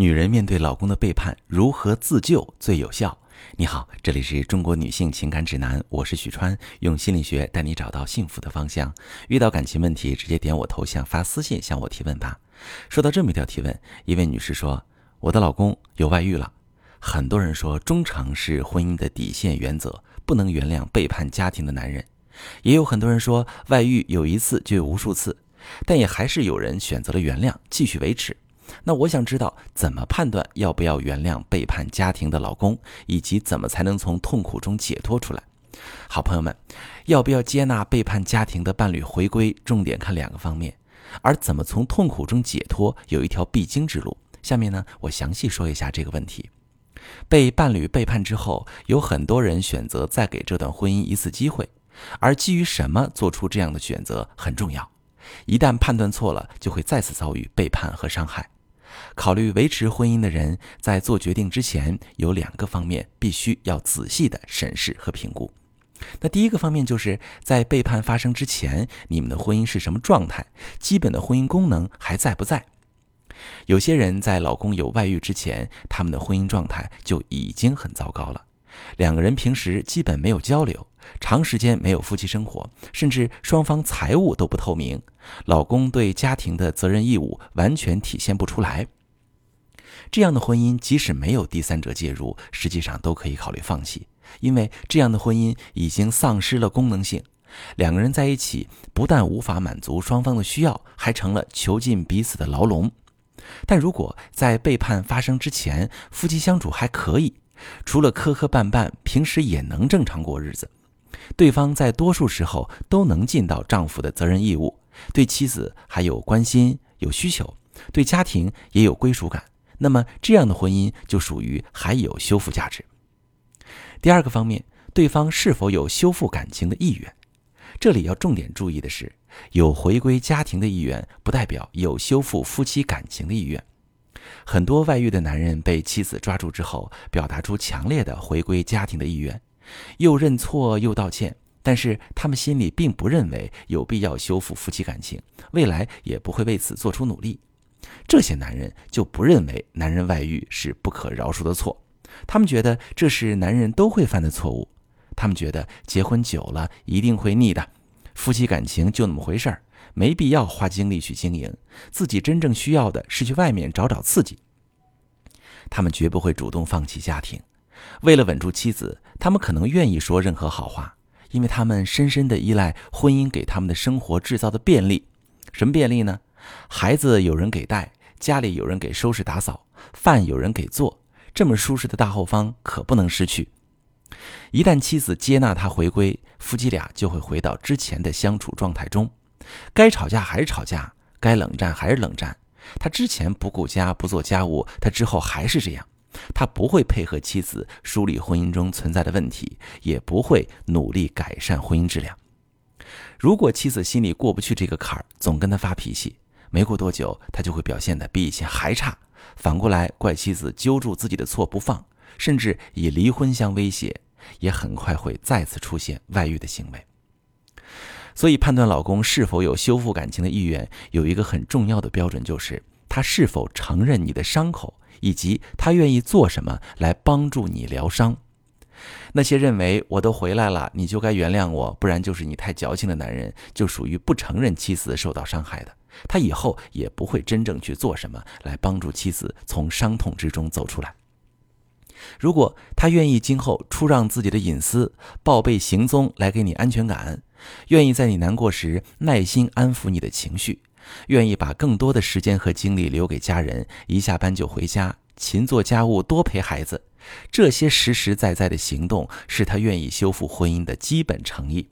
女人面对老公的背叛，如何自救最有效？你好，这里是中国女性情感指南，我是许川，用心理学带你找到幸福的方向。遇到感情问题，直接点我头像发私信向我提问吧。说到这么一条提问，一位女士说：“我的老公有外遇了。”很多人说忠诚是婚姻的底线原则，不能原谅背叛家庭的男人。也有很多人说外遇有一次就有无数次，但也还是有人选择了原谅，继续维持。那我想知道怎么判断要不要原谅背叛家庭的老公，以及怎么才能从痛苦中解脱出来。好朋友们，要不要接纳背叛家庭的伴侣回归，重点看两个方面。而怎么从痛苦中解脱，有一条必经之路。下面呢，我详细说一下这个问题。被伴侣背叛之后，有很多人选择再给这段婚姻一次机会，而基于什么做出这样的选择很重要。一旦判断错了，就会再次遭遇背叛和伤害。考虑维持婚姻的人，在做决定之前，有两个方面必须要仔细的审视和评估。那第一个方面就是在背叛发生之前，你们的婚姻是什么状态？基本的婚姻功能还在不在？有些人在老公有外遇之前，他们的婚姻状态就已经很糟糕了。两个人平时基本没有交流，长时间没有夫妻生活，甚至双方财务都不透明，老公对家庭的责任义务完全体现不出来。这样的婚姻即使没有第三者介入，实际上都可以考虑放弃，因为这样的婚姻已经丧失了功能性。两个人在一起不但无法满足双方的需要，还成了囚禁彼此的牢笼。但如果在背叛发生之前，夫妻相处还可以。除了磕磕绊绊，平时也能正常过日子。对方在多数时候都能尽到丈夫的责任义务，对妻子还有关心、有需求，对家庭也有归属感。那么这样的婚姻就属于还有修复价值。第二个方面，对方是否有修复感情的意愿？这里要重点注意的是，有回归家庭的意愿，不代表有修复夫妻感情的意愿。很多外遇的男人被妻子抓住之后，表达出强烈的回归家庭的意愿，又认错又道歉，但是他们心里并不认为有必要修复夫妻感情，未来也不会为此做出努力。这些男人就不认为男人外遇是不可饶恕的错，他们觉得这是男人都会犯的错误，他们觉得结婚久了一定会腻的，夫妻感情就那么回事儿。没必要花精力去经营，自己真正需要的是去外面找找刺激。他们绝不会主动放弃家庭，为了稳住妻子，他们可能愿意说任何好话，因为他们深深的依赖婚姻给他们的生活制造的便利。什么便利呢？孩子有人给带，家里有人给收拾打扫，饭有人给做，这么舒适的大后方可不能失去。一旦妻子接纳他回归，夫妻俩就会回到之前的相处状态中。该吵架还是吵架，该冷战还是冷战。他之前不顾家不做家务，他之后还是这样。他不会配合妻子梳理婚姻中存在的问题，也不会努力改善婚姻质量。如果妻子心里过不去这个坎儿，总跟他发脾气，没过多久，他就会表现得比以前还差。反过来怪妻子揪住自己的错不放，甚至以离婚相威胁，也很快会再次出现外遇的行为。所以，判断老公是否有修复感情的意愿，有一个很重要的标准，就是他是否承认你的伤口，以及他愿意做什么来帮助你疗伤。那些认为我都回来了，你就该原谅我，不然就是你太矫情的男人，就属于不承认妻子受到伤害的。他以后也不会真正去做什么来帮助妻子从伤痛之中走出来。如果他愿意今后出让自己的隐私、报备行踪来给你安全感。愿意在你难过时耐心安抚你的情绪，愿意把更多的时间和精力留给家人，一下班就回家，勤做家务，多陪孩子。这些实实在在的行动是他愿意修复婚姻的基本诚意。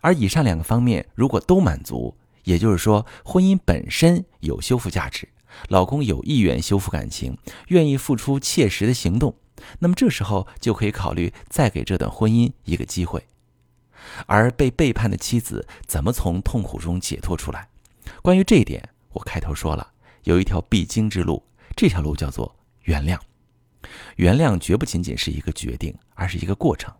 而以上两个方面如果都满足，也就是说婚姻本身有修复价值，老公有意愿修复感情，愿意付出切实的行动，那么这时候就可以考虑再给这段婚姻一个机会。而被背叛的妻子怎么从痛苦中解脱出来？关于这一点，我开头说了，有一条必经之路，这条路叫做原谅。原谅绝不仅仅是一个决定，而是一个过程。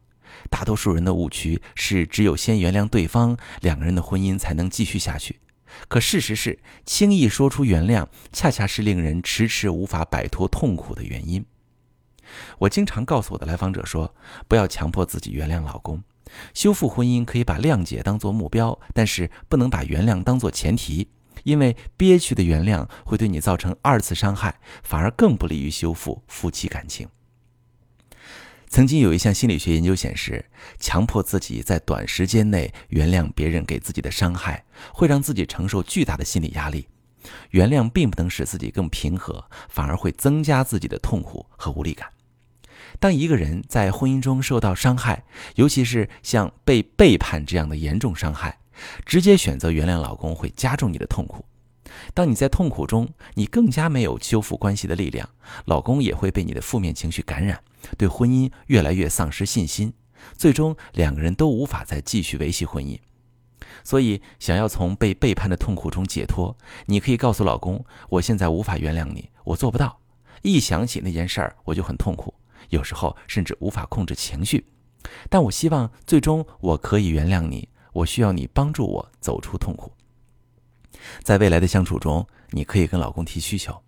大多数人的误区是，只有先原谅对方，两个人的婚姻才能继续下去。可事实是，轻易说出原谅，恰恰是令人迟迟无法摆脱痛苦的原因。我经常告诉我的来访者说，不要强迫自己原谅老公。修复婚姻可以把谅解当做目标，但是不能把原谅当做前提，因为憋屈的原谅会对你造成二次伤害，反而更不利于修复夫妻感情。曾经有一项心理学研究显示，强迫自己在短时间内原谅别人给自己的伤害，会让自己承受巨大的心理压力。原谅并不能使自己更平和，反而会增加自己的痛苦和无力感。当一个人在婚姻中受到伤害，尤其是像被背叛这样的严重伤害，直接选择原谅老公会加重你的痛苦。当你在痛苦中，你更加没有修复关系的力量，老公也会被你的负面情绪感染，对婚姻越来越丧失信心，最终两个人都无法再继续维系婚姻。所以，想要从被背叛的痛苦中解脱，你可以告诉老公：“我现在无法原谅你，我做不到。一想起那件事儿，我就很痛苦，有时候甚至无法控制情绪。但我希望最终我可以原谅你，我需要你帮助我走出痛苦。”在未来的相处中，你可以跟老公提需求。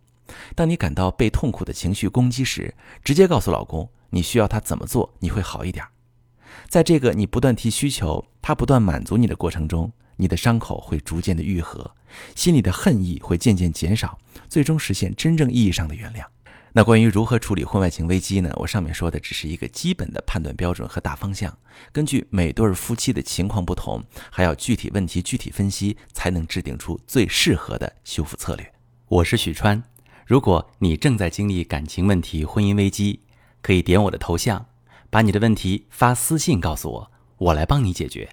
当你感到被痛苦的情绪攻击时，直接告诉老公你需要他怎么做，你会好一点。在这个你不断提需求，他不断满足你的过程中，你的伤口会逐渐的愈合，心里的恨意会渐渐减少，最终实现真正意义上的原谅。那关于如何处理婚外情危机呢？我上面说的只是一个基本的判断标准和大方向，根据每对夫妻的情况不同，还要具体问题具体分析，才能制定出最适合的修复策略。我是许川，如果你正在经历感情问题、婚姻危机，可以点我的头像，把你的问题发私信告诉我，我来帮你解决。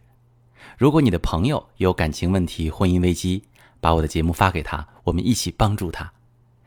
如果你的朋友有感情问题、婚姻危机，把我的节目发给他，我们一起帮助他。